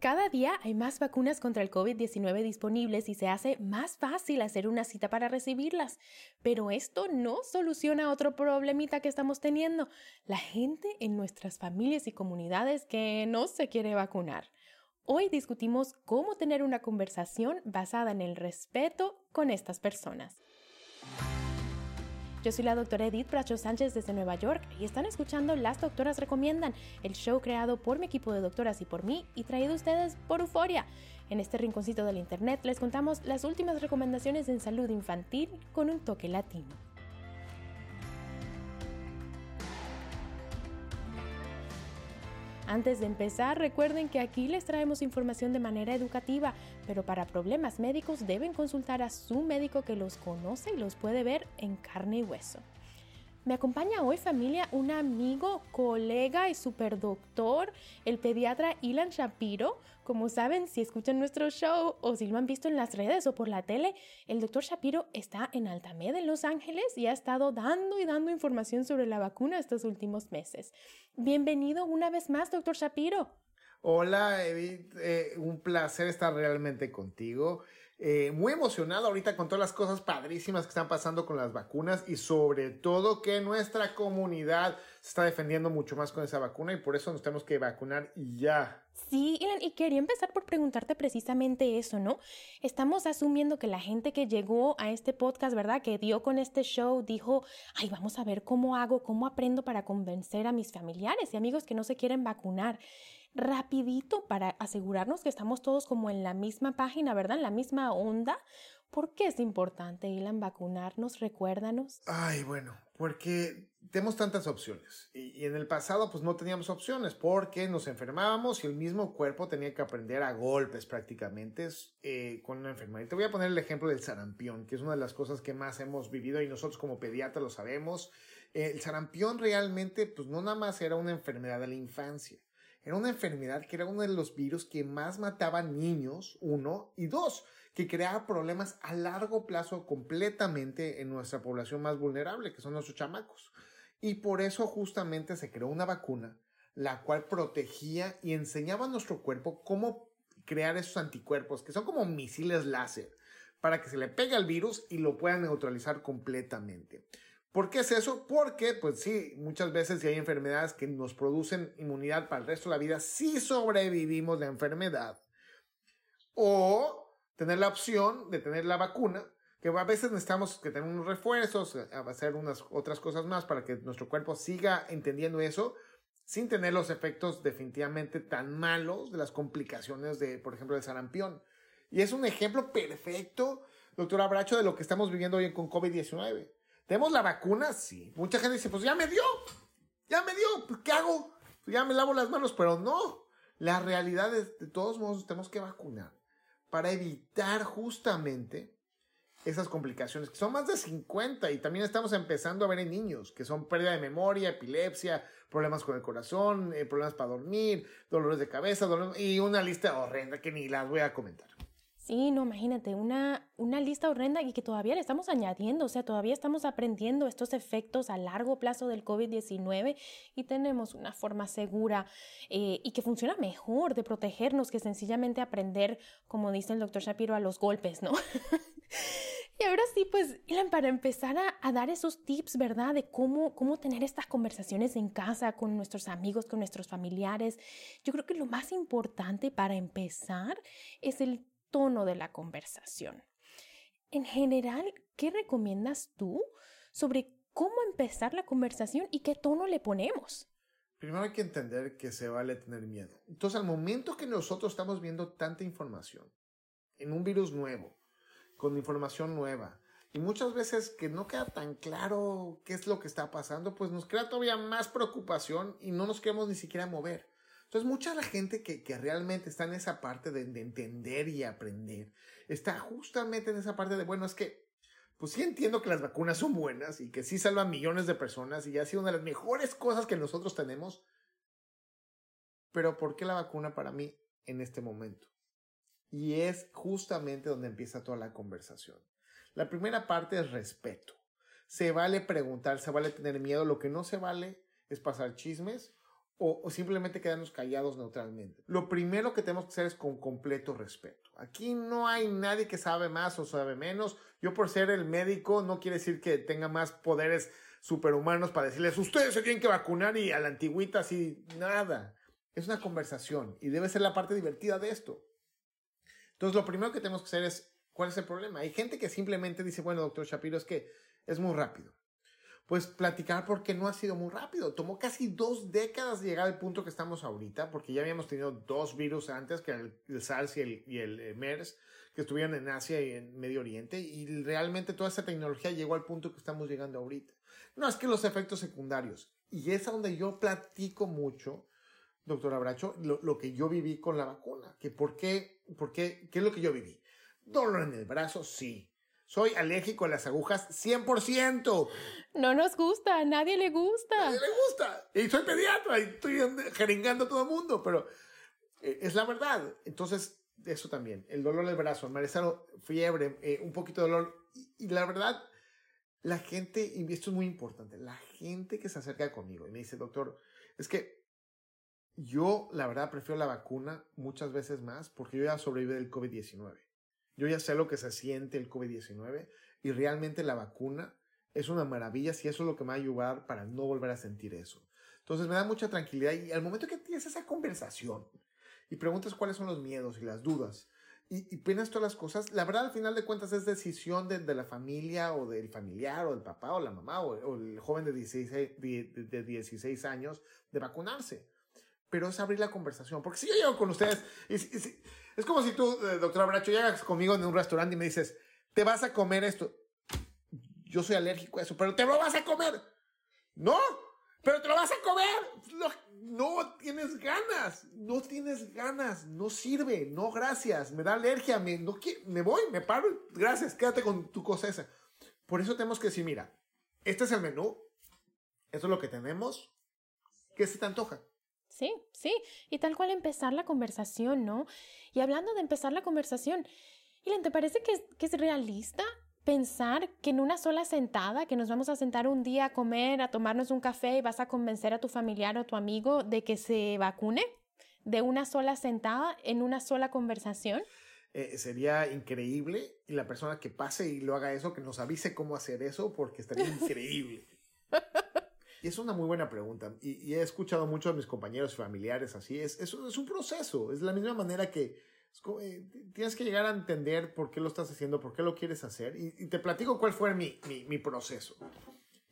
Cada día hay más vacunas contra el COVID-19 disponibles y se hace más fácil hacer una cita para recibirlas. Pero esto no soluciona otro problemita que estamos teniendo. La gente en nuestras familias y comunidades que no se quiere vacunar. Hoy discutimos cómo tener una conversación basada en el respeto con estas personas. Yo soy la doctora Edith Bracho Sánchez desde Nueva York y están escuchando Las Doctoras Recomiendan, el show creado por mi equipo de doctoras y por mí y traído ustedes por Euforia. En este rinconcito del internet les contamos las últimas recomendaciones en salud infantil con un toque latino. Antes de empezar, recuerden que aquí les traemos información de manera educativa, pero para problemas médicos deben consultar a su médico que los conoce y los puede ver en carne y hueso. Me acompaña hoy familia un amigo, colega y superdoctor, el pediatra Ilan Shapiro. Como saben, si escuchan nuestro show o si lo han visto en las redes o por la tele, el doctor Shapiro está en Altamed en Los Ángeles y ha estado dando y dando información sobre la vacuna estos últimos meses. Bienvenido una vez más, doctor Shapiro. Hola, Edith. Eh, un placer estar realmente contigo. Eh, muy emocionado ahorita con todas las cosas padrísimas que están pasando con las vacunas y sobre todo que nuestra comunidad se está defendiendo mucho más con esa vacuna y por eso nos tenemos que vacunar ya. Sí, y quería empezar por preguntarte precisamente eso, ¿no? Estamos asumiendo que la gente que llegó a este podcast, ¿verdad? Que dio con este show, dijo, ay, vamos a ver cómo hago, cómo aprendo para convencer a mis familiares y amigos que no se quieren vacunar rapidito para asegurarnos que estamos todos como en la misma página, ¿verdad? En la misma onda. ¿Por qué es importante, Ilan, vacunarnos? Recuérdanos. Ay, bueno, porque tenemos tantas opciones. Y, en el pasado, pues no teníamos opciones porque nos enfermábamos y el mismo cuerpo tenía que aprender a golpes prácticamente eh, con una enfermedad. Y te voy a poner el ejemplo del sarampión, que es una de las cosas que más hemos vivido y nosotros como pediatras lo sabemos. el sarampión realmente, pues no nada más era una enfermedad de la infancia era una enfermedad que era uno de los virus que más mataban niños, uno, y dos, que creaba problemas a largo plazo completamente en nuestra población más vulnerable, que son nuestros chamacos. Y por eso justamente se creó una vacuna, la cual protegía y enseñaba a nuestro cuerpo cómo crear esos anticuerpos, que son como misiles láser, para que se le pegue al virus y lo pueda neutralizar completamente. ¿Por qué es eso? Porque, pues sí, muchas veces si hay enfermedades que nos producen inmunidad para el resto de la vida, si sobrevivimos la enfermedad. O tener la opción de tener la vacuna, que a veces necesitamos que tener unos refuerzos, hacer unas otras cosas más para que nuestro cuerpo siga entendiendo eso, sin tener los efectos definitivamente tan malos de las complicaciones de, por ejemplo, del sarampión. Y es un ejemplo perfecto, doctor Abracho, de lo que estamos viviendo hoy con COVID-19. ¿Tenemos la vacuna? Sí. Mucha gente dice, pues ya me dio. Ya me dio. Pues, ¿Qué hago? Pues ya me lavo las manos, pero no. La realidad es, de todos modos, tenemos que vacunar para evitar justamente esas complicaciones, que son más de 50 y también estamos empezando a ver en niños, que son pérdida de memoria, epilepsia, problemas con el corazón, eh, problemas para dormir, dolores de cabeza, y una lista horrenda que ni las voy a comentar. Sí, no, imagínate, una, una lista horrenda y que todavía le estamos añadiendo, o sea, todavía estamos aprendiendo estos efectos a largo plazo del COVID-19 y tenemos una forma segura eh, y que funciona mejor de protegernos que sencillamente aprender, como dice el doctor Shapiro, a los golpes, ¿no? y ahora sí, pues, para empezar a, a, dar esos tips, ¿verdad? De cómo, cómo tener estas conversaciones en casa con nuestros amigos, con nuestros familiares, yo creo que lo más importante para empezar es el tono de la conversación. En general, ¿qué recomiendas tú sobre cómo empezar la conversación y qué tono le ponemos? Primero hay que entender que se vale tener miedo. Entonces, al momento que nosotros estamos viendo tanta información en un virus nuevo, con información nueva, y muchas veces que no queda tan claro qué es lo que está pasando, pues nos crea todavía más preocupación y no nos queremos ni siquiera mover. Entonces, mucha la gente que, que, realmente está en esa parte de, de, entender y aprender, está justamente en esa parte de, bueno, es que, pues sí entiendo que las vacunas son buenas y que sí salvan millones de personas y ha sido una de las mejores cosas que nosotros tenemos, pero ¿por qué la vacuna para mí en este momento? Y es justamente donde empieza toda la conversación. La primera parte es respeto. Se vale preguntar, se vale tener miedo, lo que no se vale es pasar chismes o, simplemente quedarnos callados neutralmente. Lo primero que tenemos que hacer es con completo respeto. Aquí no hay nadie que sabe más o sabe menos. Yo por ser el médico no quiere decir que tenga más poderes superhumanos para decirles, ustedes se tienen que vacunar y a la antigüita así, nada. Es una conversación y debe ser la parte divertida de esto. Entonces lo primero que tenemos que hacer es, ¿cuál es el problema? Hay gente que simplemente dice, bueno, doctor Shapiro, es que es muy rápido pues platicar porque no ha sido muy rápido. Tomó casi dos décadas llegar al punto que estamos ahorita, porque ya habíamos tenido dos virus antes, que el, el SARS y el, eh, MERS, que estuvieron en Asia y en Medio Oriente, y realmente toda esa tecnología llegó al punto que estamos llegando ahorita. No, es que los efectos secundarios, y es a donde yo platico mucho, doctor Abracho, lo, lo que yo viví con la vacuna, que por qué, por qué, qué es lo que yo viví. Dolor en el brazo, sí. Soy alérgico a las agujas 100%. No nos gusta, a nadie le gusta. Nadie le gusta. Y soy pediatra y estoy jeringando a todo el mundo, pero eh, es la verdad. Entonces, eso también. El dolor del brazo, malestar, fiebre, eh, un poquito de dolor. Y, la verdad, la gente, y esto es muy importante, la gente que se acerca conmigo y me dice, doctor, es que yo, la verdad, prefiero la vacuna muchas veces más porque yo ya sobreviví del COVID-19. Yo ya sé lo que se siente el COVID-19 y realmente la vacuna es una maravilla si eso es lo que me va a ayudar para no volver a sentir eso. Entonces me da mucha tranquilidad y al momento que tienes esa conversación y preguntas cuáles son los miedos y las dudas y, y todas las cosas, la verdad al final de cuentas es decisión de, de la familia o del familiar o del papá o la mamá o, el joven de 16, de, de 16 años de vacunarse. Pero es abrir la conversación. Porque si yo llego con ustedes y, es como si tú, eh, doctora Bracho, llegas conmigo en un restaurante y me dices, te vas a comer esto. Yo soy alérgico a eso, pero te lo vas a comer. No, pero te lo vas a comer. No, tienes ganas, no tienes ganas, no sirve, no gracias, me da alergia, me, no, me voy, me paro, gracias, quédate con tu cosa esa. Por eso tenemos que decir, mira, este es el menú, esto es lo que tenemos, ¿qué se te antoja? Sí, sí, y tal cual empezar la conversación, ¿no? Y hablando de empezar la conversación, Ilan, ¿te parece que es, que es realista pensar que en una sola sentada, que nos vamos a sentar un día a comer, a tomarnos un café y vas a convencer a tu familiar o a tu amigo de que se vacune? ¿De una sola sentada, en una sola conversación? Eh, sería increíble y la persona que pase y lo haga eso, que nos avise cómo hacer eso, porque estaría increíble. Y es una muy buena pregunta. Y, he escuchado mucho a mis compañeros y familiares así. Es, es, es un proceso. Es la misma manera que eh, tienes que llegar a entender por qué lo estás haciendo, por qué lo quieres hacer. Y, te platico cuál fue mi, mi, mi proceso.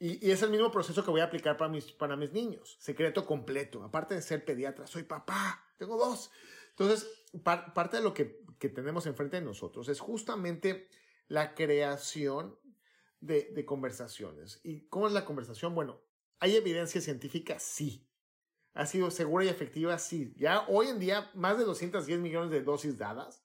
Y, y, es el mismo proceso que voy a aplicar para mis, para mis niños. Secreto completo. Aparte de ser pediatra, soy papá. Tengo dos. Entonces, parte de lo que, que tenemos enfrente de nosotros es justamente la creación de, de conversaciones. ¿Y cómo es la conversación? Bueno, ¿Hay evidencia científica? Sí. ¿Ha sido segura y efectiva? Sí. Ya hoy en día, más de 210 millones de dosis dadas,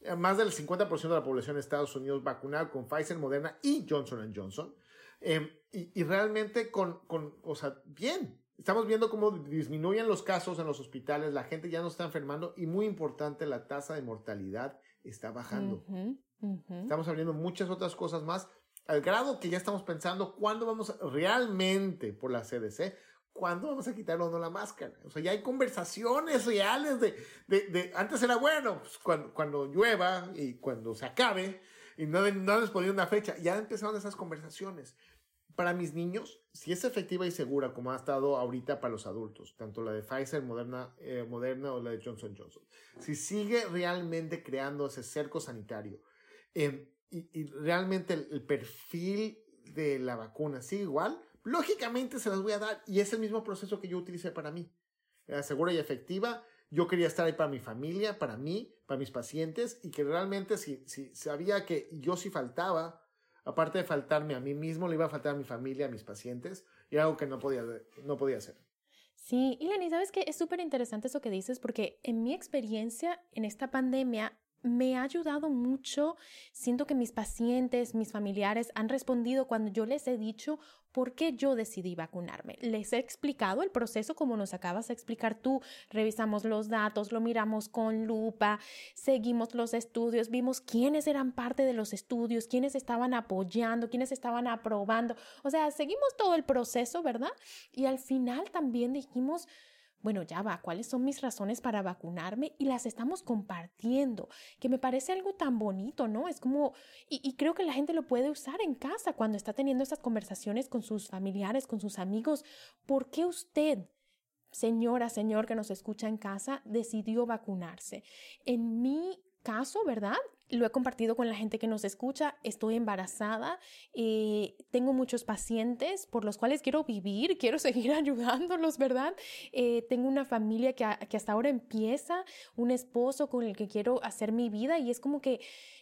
eh, más del 50% de la población de Estados Unidos vacunada con Pfizer, Moderna y Johnson Johnson. Em, y, realmente con, con, o sea, bien. Estamos viendo cómo disminuyen los casos en los hospitales, la gente ya no está enfermando y muy importante, la tasa de mortalidad está bajando. Estamos abriendo muchas otras cosas más, al grado que ya estamos pensando cuándo vamos realmente por la CDC, cuándo vamos a quitar o no la máscara. O sea, ya hay conversaciones reales de, de, de antes era bueno, pues, cuando, cuando llueva y cuando se acabe, y no, no les ponía una fecha, ya empezaron esas conversaciones. Para mis niños, si es efectiva y segura como ha estado ahorita para los adultos, tanto la de Pfizer, Moderna, eh, Moderna o la de Johnson Johnson, si sigue realmente creando ese cerco sanitario, eh, y, realmente el, perfil de la vacuna sigue igual, lógicamente se las voy a dar y es el mismo proceso que yo utilicé para mí. Era segura y efectiva. Yo quería estar ahí para mi familia, para mí, para mis pacientes y que realmente si, si sabía que yo sí faltaba, aparte de faltarme a mí mismo, le iba a faltar a mi familia, a mis pacientes y algo que no podía, no podía hacer. Sí, y ¿sabes qué? Es súper interesante eso que dices porque en mi experiencia en esta pandemia me ha ayudado mucho. Siento que mis pacientes, mis familiares han respondido cuando yo les he dicho por qué yo decidí vacunarme. Les he explicado el proceso como nos acabas de explicar tú. Revisamos los datos, lo miramos con lupa, seguimos los estudios, vimos quiénes eran parte de los estudios, quiénes estaban apoyando, quiénes estaban aprobando. O sea, seguimos todo el proceso, ¿verdad? Y al final también dijimos, bueno, ya va, ¿cuáles son mis razones para vacunarme? Y las estamos compartiendo, que me parece algo tan bonito, ¿no? Es como, y, creo que la gente lo puede usar en casa cuando está teniendo estas conversaciones con sus familiares, con sus amigos. ¿Por qué usted, señora, señor que nos escucha en casa, decidió vacunarse? En mi caso, ¿verdad? Lo he compartido con la gente que nos escucha. Estoy embarazada, eh, tengo muchos pacientes por los cuales quiero vivir, quiero seguir ayudándolos, ¿verdad? Eh, tengo una familia que, que hasta ahora empieza, un esposo con el que quiero hacer mi vida y es como que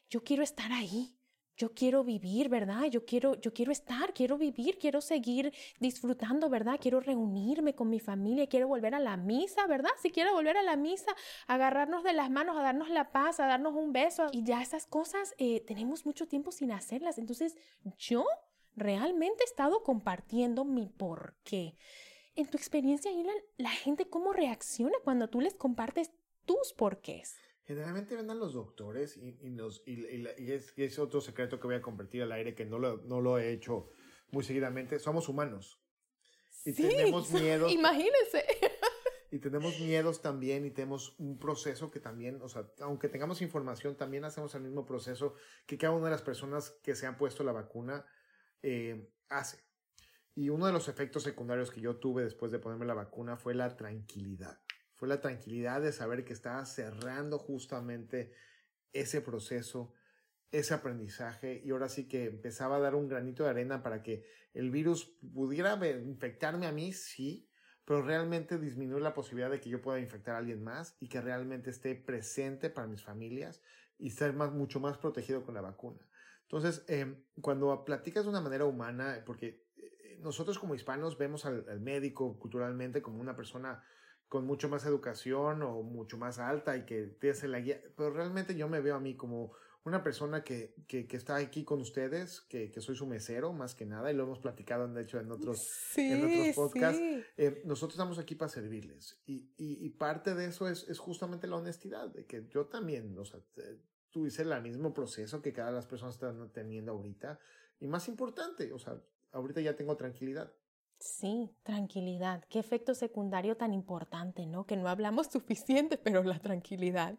yo quiero estar ahí yo quiero vivir, ¿verdad? Yo quiero, yo quiero estar, quiero vivir, quiero seguir disfrutando, ¿verdad? Quiero reunirme con mi familia, quiero volver a la misa, ¿verdad? Si quiero volver a la misa, agarrarnos de las manos, a darnos la paz, a darnos un beso. Y ya esas cosas eh, tenemos mucho tiempo sin hacerlas. Entonces, yo realmente he estado compartiendo mi por qué. En tu experiencia, Ilan, la gente cómo reacciona cuando tú les compartes tus porqués. Generalmente vendan los doctores y, y, es, otro secreto que voy a compartir al aire que no lo, no lo he hecho muy seguidamente. Somos humanos. Y tenemos miedos. Imagínense. Y tenemos miedos también y tenemos un proceso que también, o sea, aunque tengamos información, también hacemos el mismo proceso que cada una de las personas que se han puesto la vacuna eh, hace. Y uno de los efectos secundarios que yo tuve después de ponerme la vacuna fue la tranquilidad fue la tranquilidad de saber que estaba cerrando justamente ese proceso, ese aprendizaje y ahora sí que empezaba a dar un granito de arena para que el virus pudiera infectarme a mí, sí, pero realmente disminuir la posibilidad de que yo pueda infectar a alguien más y que realmente esté presente para mis familias y más, mucho más protegido con la vacuna. Entonces, em, cuando platicas de una manera humana, porque eh, nosotros como hispanos vemos al médico culturalmente como una persona con mucho más educación o mucho más alta y que te hace la guía, pero realmente yo me veo a mí como una persona que, que, que está aquí con ustedes, que, que, soy su mesero más que nada, y lo hemos platicado, de hecho, en otros, en otros podcasts. Eh, nosotros estamos aquí para servirles. Y, y, y, parte de eso es, es justamente la honestidad, de que yo también, o sea, tuviese el mismo proceso que cada las personas están teniendo ahorita. Y más importante, o sea, ahorita ya tengo tranquilidad. Sí, tranquilidad. Qué efecto secundario tan importante, ¿no? Que no hablamos suficiente, pero la tranquilidad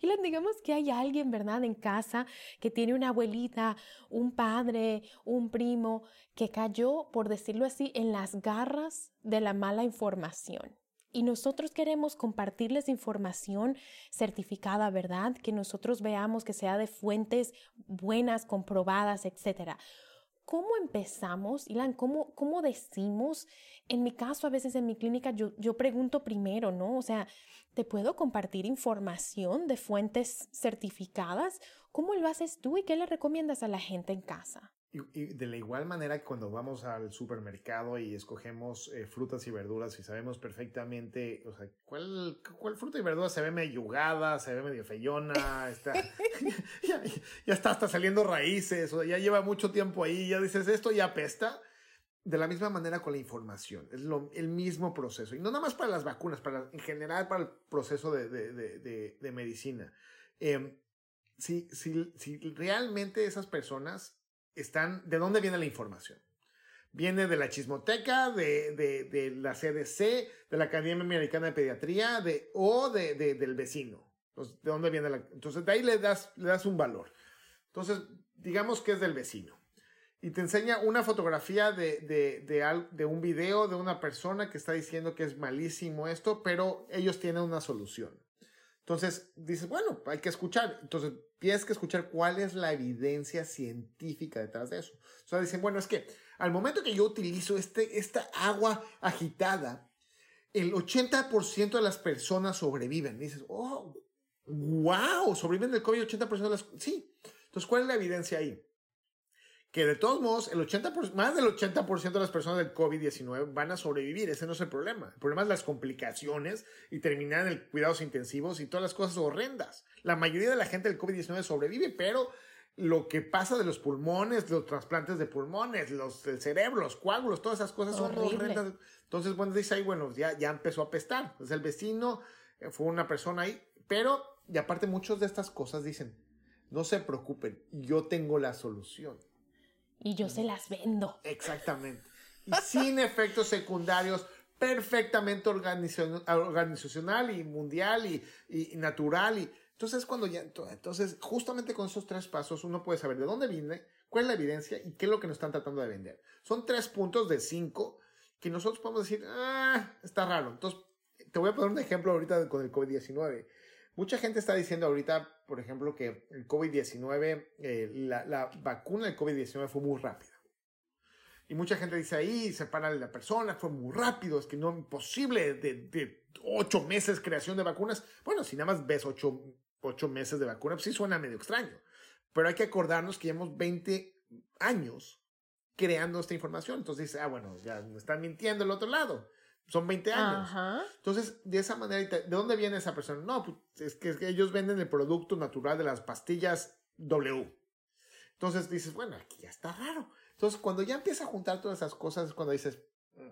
Y digamos que hay alguien, ¿verdad?, en casa que tiene una abuelita, un padre, un primo, que cayó, por decirlo así, en las garras de la mala información. Y nosotros queremos compartirles información certificada, ¿verdad? Que nosotros veamos que sea de fuentes buenas, comprobadas, etcétera. ¿Cómo empezamos, Ilan? ¿Cómo, ¿Cómo decimos? En mi caso, a veces en mi clínica, yo, yo pregunto primero, ¿no? O sea, ¿te puedo compartir información de fuentes certificadas? ¿Cómo lo haces tú y qué le recomiendas a la gente en casa? Y, de la igual manera cuando vamos al supermercado y escogemos eh, frutas y verduras y sabemos perfectamente, o sea, ¿cuál, cuál fruta y verdura se ve medio yugada, se ve medio feyona, está, ya, ya, está hasta saliendo raíces, o ya lleva mucho tiempo ahí, ya dices, esto ya apesta. De la misma manera con la información, es lo, el mismo proceso. Y no nada más para las vacunas, para, en general para el proceso de, de, de, de medicina. Eh, si, si, si realmente esas personas están, ¿de dónde viene la información? Viene de la chismoteca, de, de, de la CDC, de la Academia Americana de Pediatría, de, o de, del vecino. Entonces, ¿de dónde viene la? Entonces, de ahí le das, le das un valor. Entonces, digamos que es del vecino. y te enseña una fotografía de, de, de, de, un video de una persona que está diciendo que es malísimo esto, pero ellos tienen una solución. Entonces dices, bueno, hay que escuchar. Entonces tienes que escuchar cuál es la evidencia científica detrás de eso. O sea, dicen, bueno, es que al momento que yo utilizo este, esta agua agitada, el 80% de las personas sobreviven. dices, oh, wow, sobreviven del COVID 80% de las... Sí. Entonces, ¿cuál es la evidencia ahí? Que de todos modos, el 80%, más del 80% de las personas del COVID-19 van a sobrevivir. Ese no es el problema. El problema es las complicaciones y terminar en el cuidados intensivos y todas las cosas horrendas. La mayoría de la gente del COVID-19 sobrevive, pero lo que pasa de los pulmones, los trasplantes de pulmones, los del cerebro, los coágulos, todas esas cosas son horrendas. Entonces, bueno, dice ahí, bueno, ya, ya empezó a pestar. Entonces, el vecino eh, fue una persona ahí, pero, y aparte, muchas de estas cosas dicen, no se preocupen, yo tengo la solución y yo se las vendo. Exactamente. Y sin efectos secundarios, perfectamente organizacional y mundial y, y, natural. Y, entonces, cuando ya, entonces, justamente con esos tres pasos, uno puede saber de dónde viene, cuál es la evidencia y qué es lo que nos están tratando de vender. Son tres puntos de cinco que nosotros podemos decir, ah, está raro. Entonces, te voy a poner un ejemplo ahorita con el COVID-19. Mucha gente está diciendo ahorita, por ejemplo, que el COVID-19, eh, la, vacuna del COVID-19 fue muy rápida. Y mucha gente dice ahí, separa la persona, fue muy rápido, es que no imposible de, de ocho meses creación de vacunas. Bueno, si nada más ves ocho, ocho meses de vacuna, pues sí suena medio extraño. Pero hay que acordarnos que llevamos 20 años creando esta información. Entonces dice, ah, bueno, ya me están mintiendo el otro lado son 20 años. Entonces, de esa manera, ¿de dónde viene esa persona? No, pues, es que, ellos venden el producto natural de las pastillas W. Entonces dices, bueno, aquí ya está raro. Entonces, cuando ya empieza a juntar todas esas cosas, es cuando dices, mm,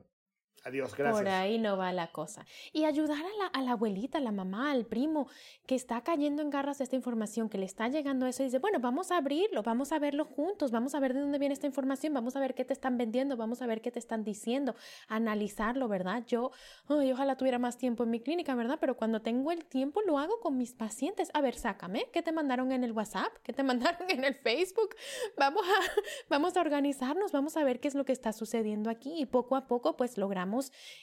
Adiós, gracias. Por ahí no va la cosa. Y ayudar a la, a la, abuelita, a la mamá, al primo, que está cayendo en garras de esta información, que le está llegando eso y dice, bueno, vamos a abrirlo, vamos a verlo juntos, vamos a ver de dónde viene esta información, vamos a ver qué te están vendiendo, vamos a ver qué te están diciendo, analizarlo, ¿verdad? Yo, ay, ojalá tuviera más tiempo en mi clínica, ¿verdad? Pero cuando tengo el tiempo lo hago con mis pacientes. A ver, sácame, ¿qué te mandaron en el WhatsApp? ¿Qué te mandaron en el Facebook? Vamos a, vamos a organizarnos, vamos a ver qué es lo que está sucediendo aquí y poco a poco pues logramos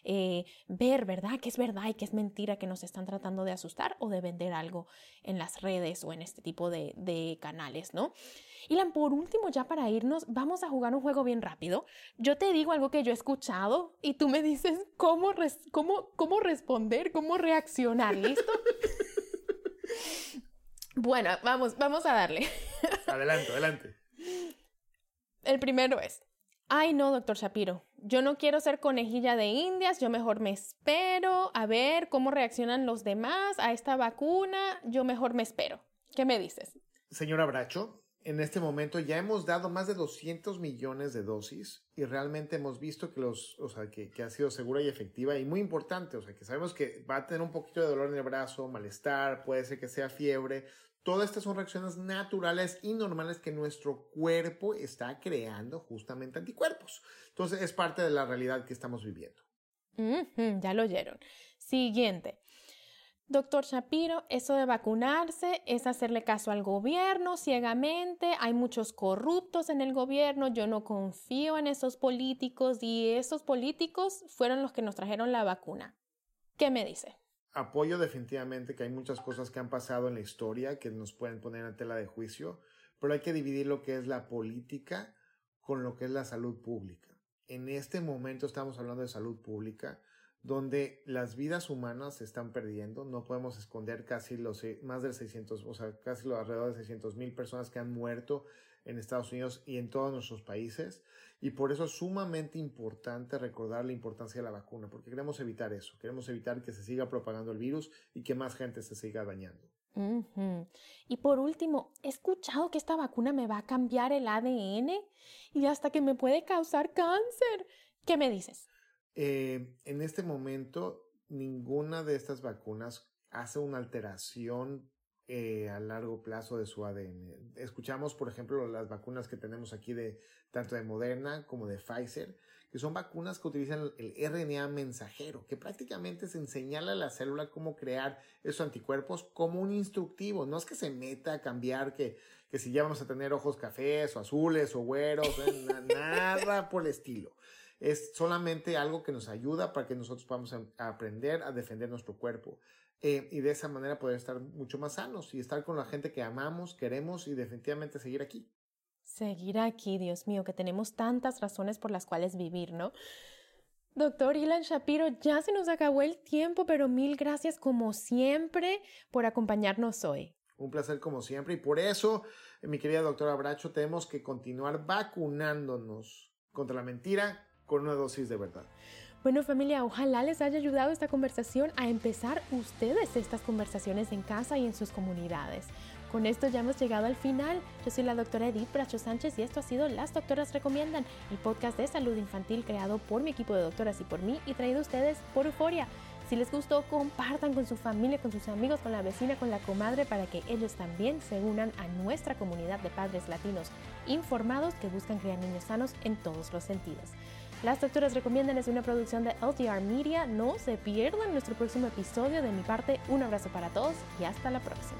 eh, ver, ¿verdad? Que es verdad y que es mentira que nos están tratando de asustar o de vender algo en las redes o en este tipo de, de canales, ¿no? Y por último, ya para irnos, vamos a jugar un juego bien rápido. Yo te digo algo que yo he escuchado y tú me dices cómo, cómo, cómo responder, cómo reaccionar, ¿listo? bueno, vamos, vamos a darle. adelante, adelante. El primero es, ay no, doctor Shapiro, yo no quiero ser conejilla de indias, yo mejor me espero a ver cómo reaccionan los demás a esta vacuna, yo mejor me espero. ¿Qué me dices? Señora Bracho, en este momento ya hemos dado más de 200 millones de dosis y realmente hemos visto que, los, o sea, que, ha sido segura y efectiva y muy importante, o sea, que sabemos que va a tener un poquito de dolor en el brazo, malestar, puede ser que sea fiebre, Todas estas son reacciones naturales y normales que nuestro cuerpo está creando justamente anticuerpos. Entonces es parte de la realidad que estamos viviendo. ya lo oyeron. Siguiente. Doctor Shapiro, eso de vacunarse es hacerle caso al gobierno ciegamente. Hay muchos corruptos en el gobierno. Yo no confío en esos políticos y esos políticos fueron los que nos trajeron la vacuna. ¿Qué me dice? Apoyo definitivamente que hay muchas cosas que han pasado en la historia que nos pueden poner en tela de juicio, pero hay que dividir lo que es la política con lo que es la salud pública. En este momento estamos hablando de salud pública, donde las vidas humanas se están perdiendo. No podemos esconder casi los más de 600, o sea, casi alrededor de 600 mil personas que han muerto en Estados Unidos y en todos nuestros países. Y por eso es sumamente importante recordar la importancia de la vacuna, porque queremos evitar eso, queremos evitar que se siga propagando el virus y que más gente se siga dañando. Y por último, he escuchado que esta vacuna me va a cambiar el ADN y hasta que me puede causar cáncer. ¿Qué me dices? Eh, en este momento, ninguna de estas vacunas hace una alteración eh, a largo plazo de su ADN. Escuchamos, por ejemplo, las vacunas que tenemos aquí de tanto de Moderna como de Pfizer, que son vacunas que utilizan el RNA mensajero, que prácticamente se enseñala a la célula cómo crear esos anticuerpos como un instructivo. No es que se meta a cambiar que, que si ya vamos a tener ojos cafés o azules o güeros, nada por el estilo. Es solamente algo que nos ayuda para que nosotros podamos aprender a defender nuestro cuerpo. Eh, y de esa manera poder estar mucho más sanos y estar con la gente que amamos, queremos y definitivamente seguir aquí. Seguir aquí, Dios mío, que tenemos tantas razones por las cuales vivir, ¿no? Doctor Ilan Shapiro, ya se nos acabó el tiempo, pero mil gracias como siempre por acompañarnos hoy. Un placer como siempre y por eso, mi querida doctora Bracho, tenemos que continuar vacunándonos contra la mentira con una dosis de verdad. Bueno familia, ojalá les haya ayudado esta conversación a empezar ustedes estas conversaciones en casa y en sus comunidades. Con esto ya hemos llegado al final. Yo soy la doctora Edith Bracho Sánchez y esto ha sido Las Doctoras Recomiendan, el podcast de salud infantil creado por mi equipo de doctoras y por mí y traído a ustedes por Euforia. Si les gustó, compartan con su familia, con sus amigos, con la vecina, con la comadre, para que ellos también se unan a nuestra comunidad de padres latinos informados que buscan criar niños sanos en todos los sentidos. Las Doctoras Recomiendan es una producción de LTR Media. No se pierdan nuestro próximo episodio. De mi parte, un abrazo para todos y hasta la próxima.